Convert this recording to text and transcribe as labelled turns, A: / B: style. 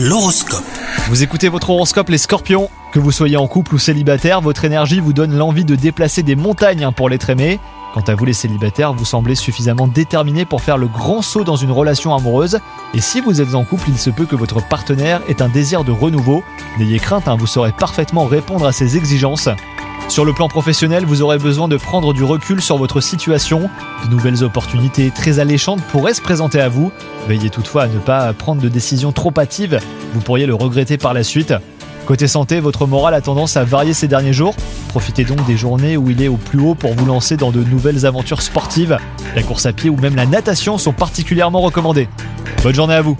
A: L'horoscope.
B: Vous écoutez votre horoscope les scorpions Que vous soyez en couple ou célibataire, votre énergie vous donne l'envie de déplacer des montagnes hein, pour l'être aimé. Quant à vous les célibataires, vous semblez suffisamment déterminés pour faire le grand saut dans une relation amoureuse. Et si vous êtes en couple, il se peut que votre partenaire ait un désir de renouveau. N'ayez crainte, hein, vous saurez parfaitement répondre à ses exigences. Sur le plan professionnel, vous aurez besoin de prendre du recul sur votre situation. De nouvelles opportunités très alléchantes pourraient se présenter à vous. Veillez toutefois à ne pas prendre de décisions trop hâtives, vous pourriez le regretter par la suite. Côté santé, votre morale a tendance à varier ces derniers jours. Profitez donc des journées où il est au plus haut pour vous lancer dans de nouvelles aventures sportives. La course à pied ou même la natation sont particulièrement recommandées. Bonne journée à vous